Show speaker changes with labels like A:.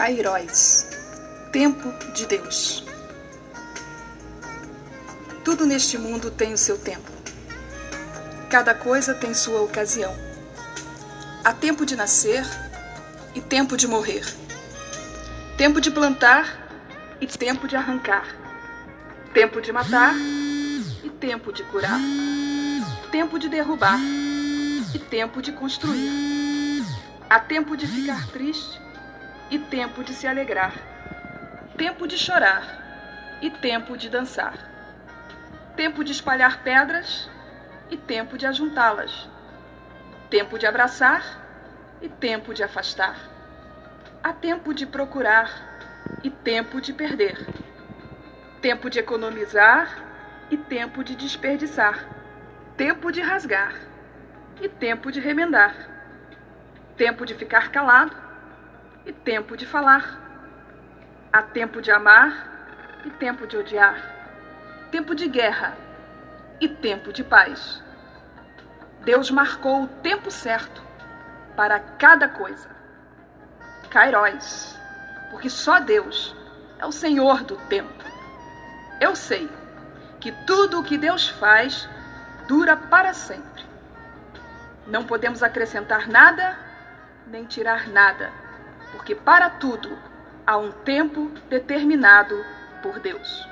A: Cairóis Tempo de Deus. Tudo neste mundo tem o seu tempo. Cada coisa tem sua ocasião. Há tempo de nascer e tempo de morrer. Tempo de plantar e tempo de arrancar. Tempo de matar e tempo de curar. Tempo de derrubar e tempo de construir. Há tempo de ficar triste e tempo de se alegrar. Tempo de chorar e tempo de dançar. Tempo de espalhar pedras e tempo de ajuntá-las. Tempo de abraçar e tempo de afastar. Há tempo de procurar e tempo de perder. Tempo de economizar e tempo de desperdiçar. Tempo de rasgar e tempo de remendar. Tempo de ficar calado e tempo de falar. Há tempo de amar e tempo de odiar. Tempo de guerra e tempo de paz. Deus marcou o tempo certo para cada coisa. Cairóis porque só Deus é o Senhor do tempo. Eu sei que tudo o que Deus faz dura para sempre. Não podemos acrescentar nada nem tirar nada, porque para tudo há um tempo determinado por Deus.